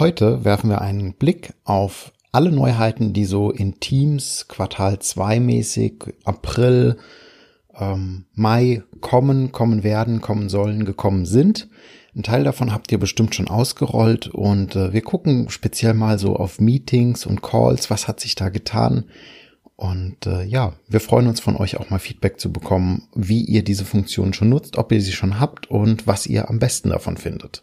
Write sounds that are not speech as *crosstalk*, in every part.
Heute werfen wir einen Blick auf alle Neuheiten, die so in Teams Quartal 2 mäßig April, ähm, Mai kommen, kommen werden, kommen sollen, gekommen sind. Ein Teil davon habt ihr bestimmt schon ausgerollt und äh, wir gucken speziell mal so auf Meetings und Calls, was hat sich da getan. Und äh, ja, wir freuen uns von euch auch mal Feedback zu bekommen, wie ihr diese Funktion schon nutzt, ob ihr sie schon habt und was ihr am besten davon findet.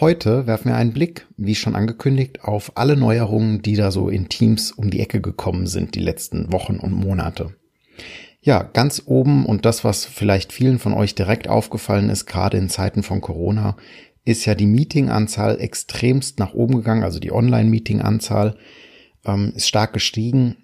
Heute werfen wir einen Blick, wie schon angekündigt, auf alle Neuerungen, die da so in Teams um die Ecke gekommen sind die letzten Wochen und Monate. Ja, ganz oben und das, was vielleicht vielen von euch direkt aufgefallen ist, gerade in Zeiten von Corona, ist ja die Meetinganzahl extremst nach oben gegangen, also die Online-Meeting-Anzahl ähm, ist stark gestiegen.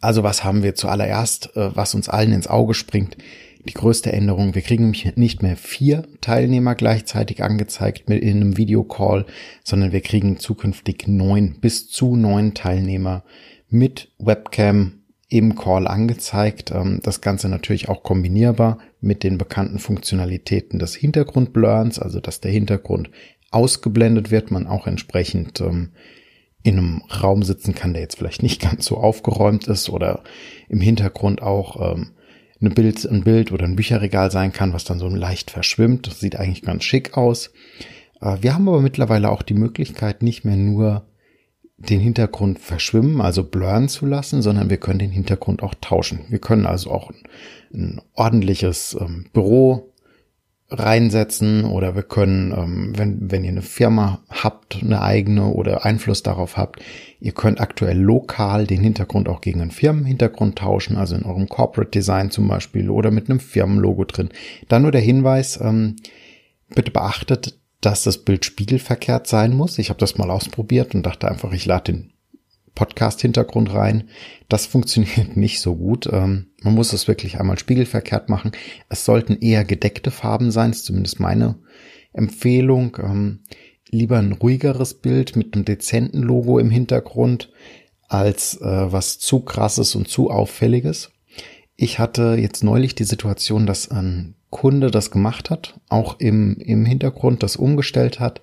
Also was haben wir zuallererst, äh, was uns allen ins Auge springt? Die größte Änderung. Wir kriegen nämlich nicht mehr vier Teilnehmer gleichzeitig angezeigt mit in einem Videocall, sondern wir kriegen zukünftig neun bis zu neun Teilnehmer mit Webcam im Call angezeigt. Ähm, das Ganze natürlich auch kombinierbar mit den bekannten Funktionalitäten des Hintergrundblurns, also dass der Hintergrund ausgeblendet wird, man auch entsprechend ähm, in einem Raum sitzen kann, der jetzt vielleicht nicht *laughs* ganz so aufgeräumt ist oder im Hintergrund auch ähm, eine Bild, ein Bild oder ein Bücherregal sein kann, was dann so leicht verschwimmt. Das sieht eigentlich ganz schick aus. Äh, wir haben aber mittlerweile auch die Möglichkeit, nicht mehr nur den Hintergrund verschwimmen, also blurren zu lassen, sondern wir können den Hintergrund auch tauschen. Wir können also auch ein, ordentliches ähm, Büro reinsetzen oder wir können, ähm, wenn, wenn ihr eine Firma habt, eine eigene oder Einfluss darauf habt, ihr könnt aktuell lokal den Hintergrund auch gegen einen Firmenhintergrund tauschen, also in eurem Corporate Design zum Beispiel oder mit einem Firmenlogo drin. Dann nur der Hinweis, ähm, bitte beachtet, dass das Bild spiegelverkehrt sein muss. Ich habe das mal ausprobiert und dachte einfach, ich lade den Podcast-Hintergrund rein. Das *laughs* funktioniert nicht so gut. Ähm, man muss es wirklich einmal spiegelverkehrt machen. Es sollten eher gedeckte Farben sein, ist zumindest meine Empfehlung. Ähm, lieber ein ruhigeres Bild mit einem dezenten Logo im Hintergrund als äh, was zu krasses und zu auffälliges. Ich hatte jetzt neulich die Situation, dass ein Kunde das gemacht hat, auch im, im Hintergrund das umgestellt hat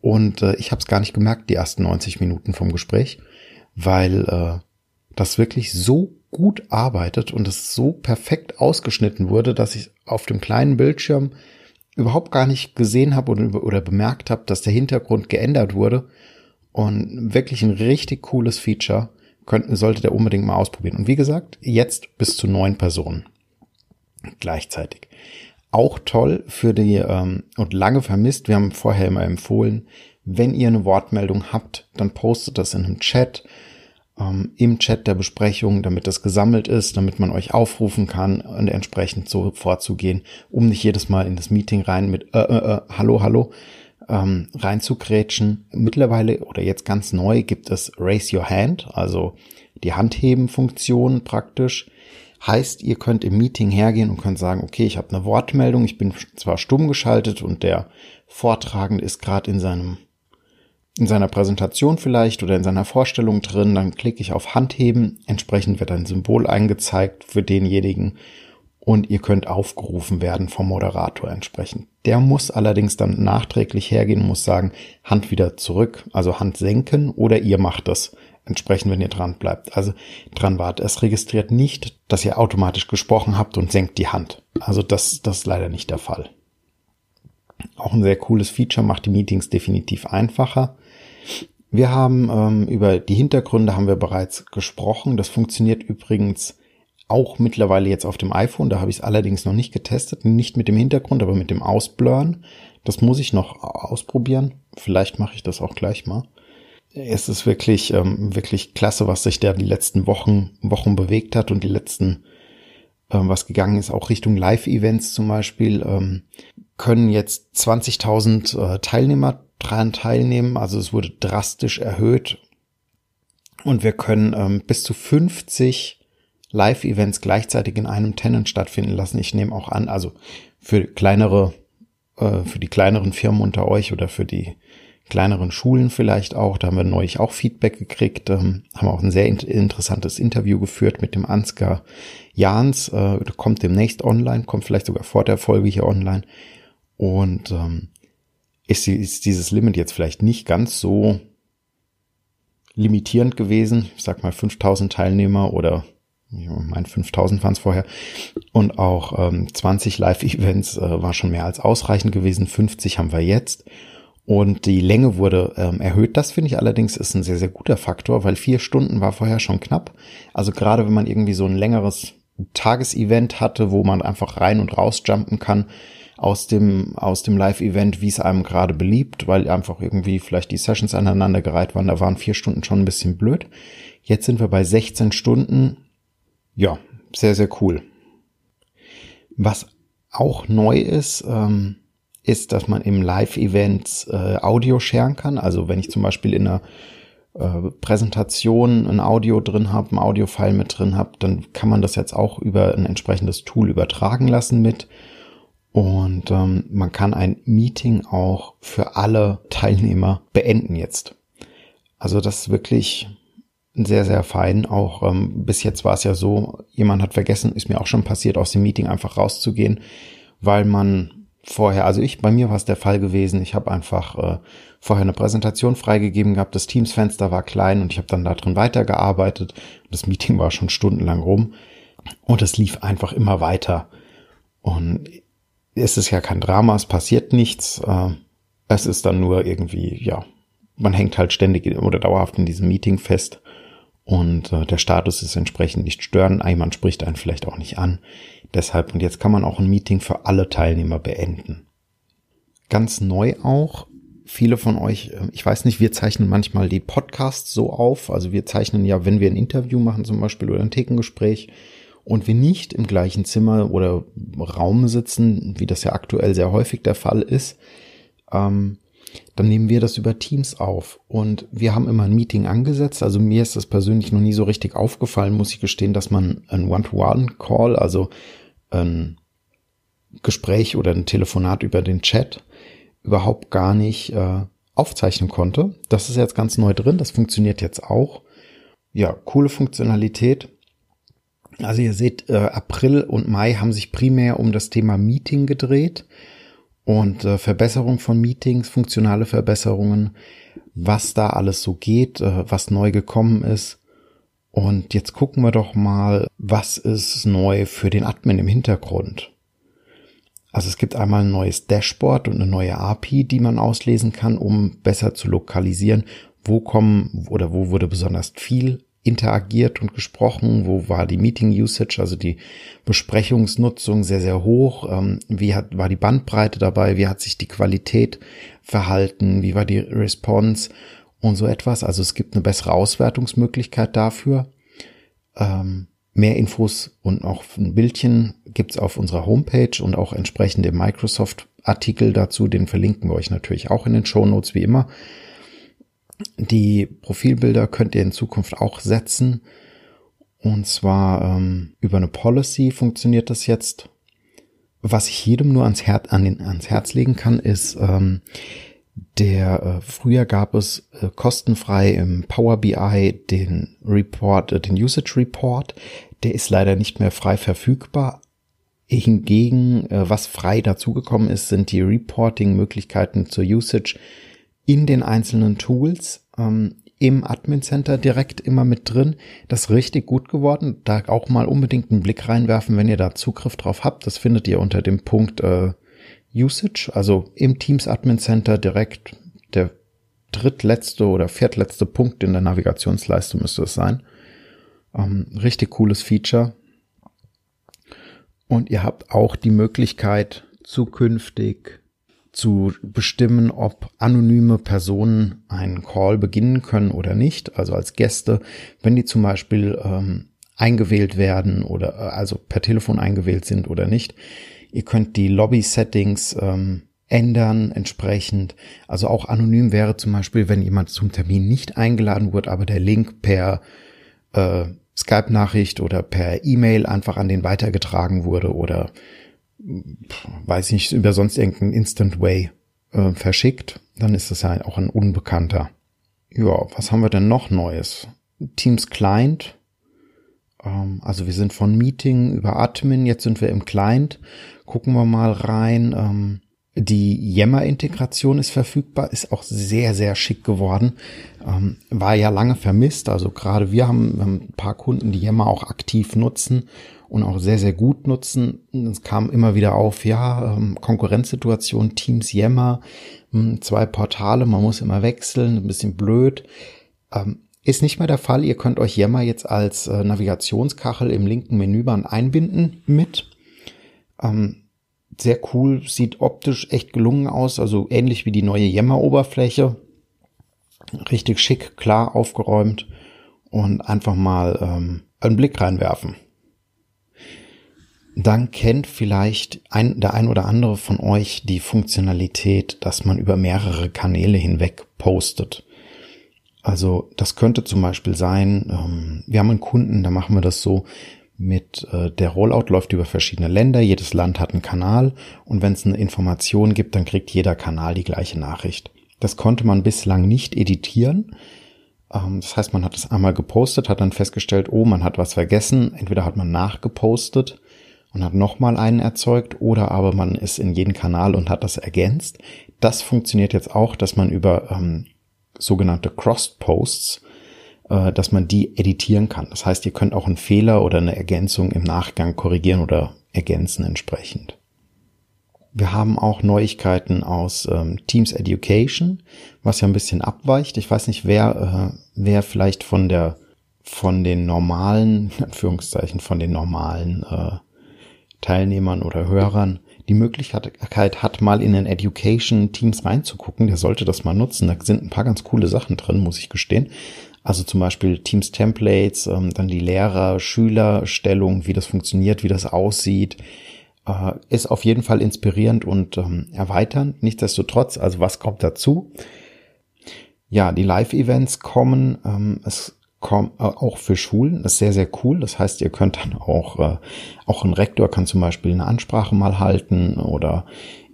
und äh, ich habe es gar nicht gemerkt, die ersten 90 Minuten vom Gespräch weil äh, das wirklich so gut arbeitet und es so perfekt ausgeschnitten wurde, dass ich auf dem kleinen Bildschirm überhaupt gar nicht gesehen habe oder, oder bemerkt habe, dass der Hintergrund geändert wurde. Und wirklich ein richtig cooles Feature könnten, sollte der unbedingt mal ausprobieren. Und wie gesagt, jetzt bis zu neun Personen gleichzeitig. Auch toll für die ähm, und lange vermisst. Wir haben vorher immer empfohlen, wenn ihr eine Wortmeldung habt, dann postet das in einem Chat, ähm, im Chat der Besprechung, damit das gesammelt ist, damit man euch aufrufen kann und entsprechend so vorzugehen, um nicht jedes Mal in das Meeting rein mit äh, äh, äh, Hallo, Hallo ähm, reinzugrätschen. Mittlerweile oder jetzt ganz neu gibt es Raise Your Hand, also die Handheben-Funktion praktisch. Heißt, ihr könnt im Meeting hergehen und könnt sagen, okay, ich habe eine Wortmeldung, ich bin zwar stumm geschaltet und der Vortragende ist gerade in seinem in seiner Präsentation vielleicht oder in seiner Vorstellung drin, dann klicke ich auf Handheben, entsprechend wird ein Symbol eingezeigt für denjenigen und ihr könnt aufgerufen werden vom Moderator entsprechend. Der muss allerdings dann nachträglich hergehen muss sagen, Hand wieder zurück, also Hand senken oder ihr macht das entsprechend, wenn ihr dran bleibt. Also dran wart. Es registriert nicht, dass ihr automatisch gesprochen habt und senkt die Hand. Also das, das ist leider nicht der Fall. Auch ein sehr cooles Feature, macht die Meetings definitiv einfacher. Wir haben ähm, über die Hintergründe haben wir bereits gesprochen. Das funktioniert übrigens auch mittlerweile jetzt auf dem iPhone. Da habe ich es allerdings noch nicht getestet. Nicht mit dem Hintergrund, aber mit dem Ausblurren. Das muss ich noch ausprobieren. Vielleicht mache ich das auch gleich mal. Es ist wirklich, ähm, wirklich klasse, was sich da die letzten Wochen, Wochen bewegt hat und die letzten, ähm, was gegangen ist, auch Richtung Live-Events zum Beispiel, ähm, können jetzt 20.000 äh, Teilnehmer dran teilnehmen. Also es wurde drastisch erhöht. Und wir können ähm, bis zu 50 Live-Events gleichzeitig in einem Tenant stattfinden lassen. Ich nehme auch an, also für kleinere, äh, für die kleineren Firmen unter euch oder für die kleineren Schulen vielleicht auch. Da haben wir neulich auch Feedback gekriegt, ähm, haben auch ein sehr in interessantes Interview geführt mit dem Ansgar Jans. Äh, kommt demnächst online, kommt vielleicht sogar vor der Folge hier online. Und ähm, ist, ist dieses Limit jetzt vielleicht nicht ganz so limitierend gewesen. Ich sag mal 5000 Teilnehmer oder ich meine 5000 waren es vorher und auch ähm, 20 Live-Events äh, war schon mehr als ausreichend gewesen. 50 haben wir jetzt und die Länge wurde ähm, erhöht. Das finde ich allerdings ist ein sehr sehr guter Faktor, weil vier Stunden war vorher schon knapp. Also gerade wenn man irgendwie so ein längeres Tagesevent hatte, wo man einfach rein und raus jumpen kann, aus dem, aus dem Live-Event, wie es einem gerade beliebt, weil einfach irgendwie vielleicht die Sessions aneinandergereiht waren. Da waren vier Stunden schon ein bisschen blöd. Jetzt sind wir bei 16 Stunden. Ja, sehr, sehr cool. Was auch neu ist, ähm, ist, dass man im Live-Event äh, Audio sharen kann. Also wenn ich zum Beispiel in einer äh, Präsentation ein Audio drin habe, ein Audio-File mit drin habe, dann kann man das jetzt auch über ein entsprechendes Tool übertragen lassen mit und ähm, man kann ein Meeting auch für alle Teilnehmer beenden jetzt. Also das ist wirklich sehr, sehr fein. Auch ähm, bis jetzt war es ja so, jemand hat vergessen, ist mir auch schon passiert, aus dem Meeting einfach rauszugehen, weil man vorher, also ich, bei mir war es der Fall gewesen, ich habe einfach äh, vorher eine Präsentation freigegeben gehabt, das Teams-Fenster war klein und ich habe dann da drin weitergearbeitet. Das Meeting war schon stundenlang rum und es lief einfach immer weiter. Und ist es ja kein Drama, es passiert nichts. Äh, es ist dann nur irgendwie, ja, man hängt halt ständig oder dauerhaft in diesem Meeting fest und äh, der Status ist entsprechend nicht stören. Jemand spricht einen vielleicht auch nicht an. Deshalb, und jetzt kann man auch ein Meeting für alle Teilnehmer beenden. Ganz neu auch, viele von euch, äh, ich weiß nicht, wir zeichnen manchmal die Podcasts so auf. Also wir zeichnen ja, wenn wir ein Interview machen zum Beispiel oder ein Thekengespräch, und wir nicht im gleichen Zimmer oder Raum sitzen, wie das ja aktuell sehr häufig der Fall ist, ähm, dann nehmen wir das über Teams auf. Und wir haben immer ein Meeting angesetzt. Also mir ist das persönlich noch nie so richtig aufgefallen, muss ich gestehen, dass man ein One-to-One-Call, also ein Gespräch oder ein Telefonat über den Chat überhaupt gar nicht äh, aufzeichnen konnte. Das ist jetzt ganz neu drin. Das funktioniert jetzt auch. Ja, coole Funktionalität. Also ihr seht, äh, April und Mai haben sich primär um das Thema Meeting gedreht und äh, Verbesserung von Meetings, funktionale Verbesserungen, was da alles so geht, äh, was neu gekommen ist. Und jetzt gucken wir doch mal, was ist neu für den Admin im Hintergrund. Also es gibt einmal ein neues Dashboard und eine neue API, die man auslesen kann, um besser zu lokalisieren, wo kommen oder wo wurde besonders viel interagiert und gesprochen? Wo war die Meeting Usage, also die Besprechungsnutzung sehr, sehr hoch? Ähm, wie hat, war die Bandbreite dabei? Wie hat sich die Qualität verhalten? Wie war die Response? Und so etwas. Also es gibt eine bessere Auswertungsmöglichkeit dafür. Ähm, mehr Infos und auch ein Bildchen gibt's auf unserer Homepage und auch entsprechende Microsoft-Artikel dazu. Den verlinken wir euch natürlich auch in den Show Notes wie immer. Die Profilbilder könnt ihr in Zukunft auch setzen. Und zwar ähm, über eine Policy funktioniert das jetzt. Was ich jedem nur ans, Her an den, ans Herz legen kann, ist, ähm, der äh, früher gab es äh, kostenfrei im Power BI den Report, äh, den Usage Report. Der ist leider nicht mehr frei verfügbar. Hingegen, äh, was frei dazugekommen ist, sind die Reporting-Möglichkeiten zur Usage in den einzelnen Tools ähm, im Admin Center direkt immer mit drin. Das ist richtig gut geworden. Da auch mal unbedingt einen Blick reinwerfen, wenn ihr da Zugriff drauf habt. Das findet ihr unter dem Punkt äh, Usage, also im Teams Admin Center direkt der drittletzte oder viertletzte Punkt in der Navigationsleiste müsste es sein. Ähm, richtig cooles Feature. Und ihr habt auch die Möglichkeit, zukünftig zu bestimmen, ob anonyme Personen einen Call beginnen können oder nicht, also als Gäste, wenn die zum Beispiel ähm, eingewählt werden oder äh, also per Telefon eingewählt sind oder nicht. Ihr könnt die Lobby-Settings ähm, ändern entsprechend. Also auch anonym wäre zum Beispiel, wenn jemand zum Termin nicht eingeladen wird, aber der Link per äh, Skype-Nachricht oder per E-Mail einfach an den weitergetragen wurde oder weiß nicht, über sonst irgendeinen Instant Way äh, verschickt, dann ist das ja auch ein Unbekannter. Ja, was haben wir denn noch Neues? Teams Client. Ähm, also wir sind von Meeting über Admin, jetzt sind wir im Client. Gucken wir mal rein. Ähm, die Yammer-Integration ist verfügbar, ist auch sehr, sehr schick geworden. Ähm, war ja lange vermisst. Also gerade wir haben, wir haben ein paar Kunden, die Yammer auch aktiv nutzen und auch sehr, sehr gut nutzen. Es kam immer wieder auf, ja, ähm, Konkurrenzsituation, Teams Yammer, hm, zwei Portale, man muss immer wechseln, ein bisschen blöd. Ähm, ist nicht mehr der Fall. Ihr könnt euch Yammer jetzt als äh, Navigationskachel im linken Menüband einbinden mit. Ähm, sehr cool, sieht optisch echt gelungen aus, also ähnlich wie die neue Yammer-Oberfläche. Richtig schick, klar aufgeräumt und einfach mal ähm, einen Blick reinwerfen dann kennt vielleicht ein, der ein oder andere von euch die Funktionalität, dass man über mehrere Kanäle hinweg postet. Also das könnte zum Beispiel sein, ähm, wir haben einen Kunden, da machen wir das so, mit äh, der Rollout läuft über verschiedene Länder, jedes Land hat einen Kanal und wenn es eine Information gibt, dann kriegt jeder Kanal die gleiche Nachricht. Das konnte man bislang nicht editieren. Ähm, das heißt, man hat es einmal gepostet, hat dann festgestellt, oh, man hat was vergessen. Entweder hat man nachgepostet und hat nochmal einen erzeugt oder aber man ist in jeden Kanal und hat das ergänzt. Das funktioniert jetzt auch, dass man über ähm, sogenannte Crossed Posts, äh, dass man die editieren kann. Das heißt, ihr könnt auch einen Fehler oder eine Ergänzung im Nachgang korrigieren oder ergänzen entsprechend. Wir haben auch Neuigkeiten aus ähm, Teams Education, was ja ein bisschen abweicht. Ich weiß nicht, wer, äh, wer vielleicht von der von den normalen, in Anführungszeichen, von den normalen äh, Teilnehmern oder Hörern die Möglichkeit hat, mal in den Education Teams reinzugucken, der sollte das mal nutzen. Da sind ein paar ganz coole Sachen drin, muss ich gestehen. Also zum Beispiel Teams Templates, ähm, dann die Lehrer-Schüler-Stellung, wie das funktioniert, wie das aussieht. Äh, ist auf jeden Fall inspirierend und ähm, erweiternd. Nichtsdestotrotz, also was kommt dazu? Ja, die Live-Events kommen. Ähm, es äh, auch für Schulen. Ist sehr, sehr cool. Das heißt, ihr könnt dann auch, äh, auch ein Rektor kann zum Beispiel eine Ansprache mal halten oder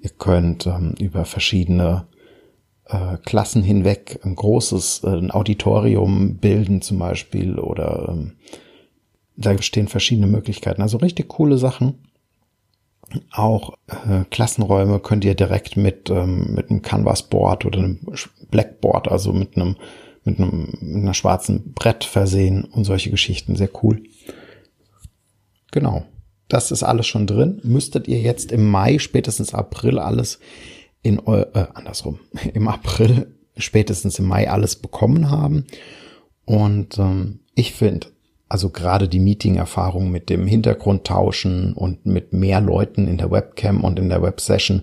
ihr könnt ähm, über verschiedene äh, Klassen hinweg ein großes äh, ein Auditorium bilden zum Beispiel oder ähm, da bestehen verschiedene Möglichkeiten. Also richtig coole Sachen. Auch äh, Klassenräume könnt ihr direkt mit, ähm, mit einem Canvas-Board oder einem Blackboard, also mit einem mit einem mit einer schwarzen Brett versehen und solche Geschichten. Sehr cool. Genau. Das ist alles schon drin. Müsstet ihr jetzt im Mai, spätestens April alles in äh, andersrum, *laughs* im April, spätestens im Mai alles bekommen haben. Und ähm, ich finde, also gerade die Meeting-Erfahrung mit dem Hintergrund tauschen und mit mehr Leuten in der Webcam und in der Websession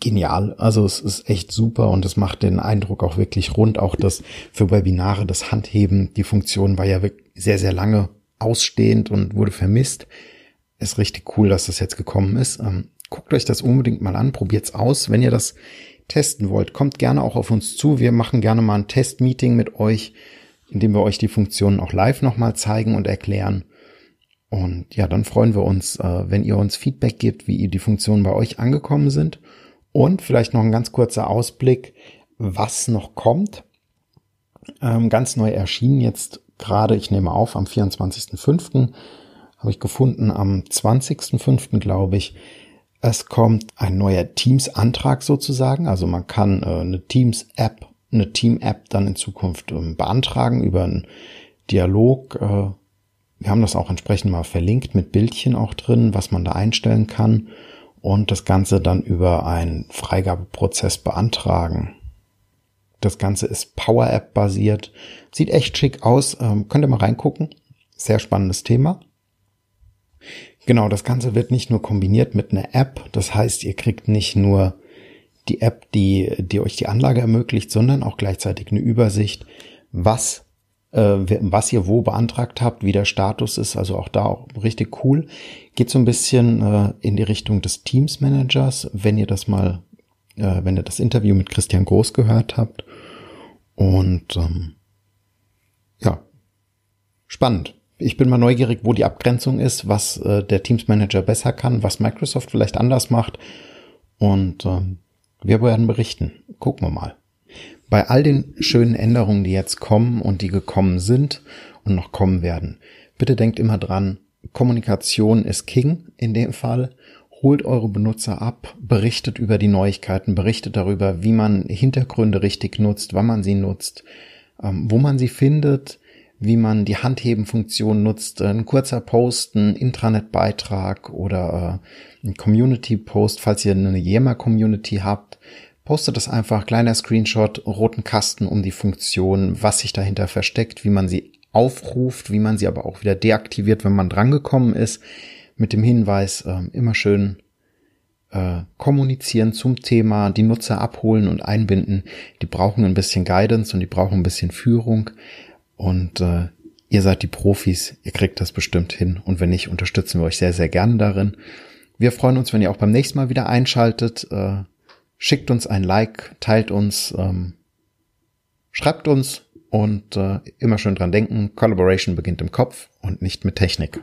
genial. Also es ist echt super und es macht den Eindruck auch wirklich rund. Auch das für Webinare, das Handheben, die Funktion war ja sehr, sehr lange ausstehend und wurde vermisst. Ist richtig cool, dass das jetzt gekommen ist. Ähm, guckt euch das unbedingt mal an, probiert's aus. Wenn ihr das testen wollt, kommt gerne auch auf uns zu. Wir machen gerne mal ein Testmeeting mit euch, in dem wir euch die Funktionen auch live nochmal zeigen und erklären. Und ja, dann freuen wir uns, äh, wenn ihr uns Feedback gebt, wie die Funktionen bei euch angekommen sind. Und vielleicht noch ein ganz kurzer Ausblick, was noch kommt. Ähm, ganz neu erschienen jetzt gerade, ich nehme auf, am 24.05. habe ich gefunden, am 20.05. glaube ich, es kommt ein neuer Teams-Antrag sozusagen. Also man kann äh, eine Teams-App, eine Team-App dann in Zukunft ähm, beantragen über einen Dialog. Wir haben das auch entsprechend mal verlinkt mit Bildchen auch drin, was man da einstellen kann und das Ganze dann über einen Freigabeprozess beantragen. Das Ganze ist Power App basiert, sieht echt schick aus, ähm, könnt ihr mal reingucken. Sehr spannendes Thema. Genau, das Ganze wird nicht nur kombiniert mit einer App, das heißt, ihr kriegt nicht nur die App, die, die euch die Anlage ermöglicht, sondern auch gleichzeitig eine Übersicht, was was ihr wo beantragt habt, wie der Status ist, also auch da auch richtig cool. Geht so ein bisschen äh, in die Richtung des Teams Managers, wenn ihr das mal, äh, wenn ihr das Interview mit Christian Groß gehört habt. Und ähm, ja, spannend. Ich bin mal neugierig, wo die Abgrenzung ist, was äh, der Teams Manager besser kann, was Microsoft vielleicht anders macht. Und ähm, wir werden berichten. Gucken wir mal bei all den schönen Änderungen, die jetzt kommen und die gekommen sind und noch kommen werden, bitte denkt immer dran, Kommunikation ist King in dem Fall. Holt eure Benutzer ab, berichtet über die Neuigkeiten, berichtet darüber, wie man Hintergründe richtig nutzt, wann man sie nutzt, ähm, wo man sie findet, wie man die Handhebenfunktion nutzt, ein kurzer Post, ein Intranet-Beitrag oder äh, ein Community-Post, falls ihr eine Yammer-Community habt, Postet das einfach, kleiner Screenshot, roten Kasten um die Funktion, was sich dahinter versteckt, wie man sie aufruft, wie man sie aber auch wieder deaktiviert, wenn man drangekommen ist, mit dem Hinweis, äh, immer schön äh, kommunizieren zum Thema, die Nutzer abholen und einbinden. Die brauchen ein bisschen Guidance und die brauchen ein bisschen Führung. Und äh, ihr seid die Profis, ihr kriegt das bestimmt hin. Und wenn nicht, unterstützen wir euch sehr, sehr gerne darin. Wir freuen uns, wenn ihr auch beim nächsten Mal wieder einschaltet. Äh, Schickt uns ein Like, teilt uns, ähm, schreibt uns und äh, immer schön dran denken, Collaboration beginnt im Kopf und nicht mit Technik.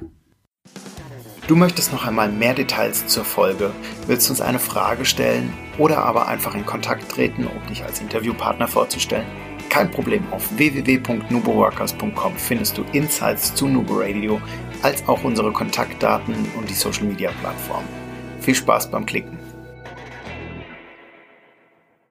Du möchtest noch einmal mehr Details zur Folge, willst uns eine Frage stellen oder aber einfach in Kontakt treten, um dich als Interviewpartner vorzustellen? Kein Problem, auf www.nuboworkers.com findest du Insights zu Nubo Radio, als auch unsere Kontaktdaten und die Social Media Plattform. Viel Spaß beim Klicken!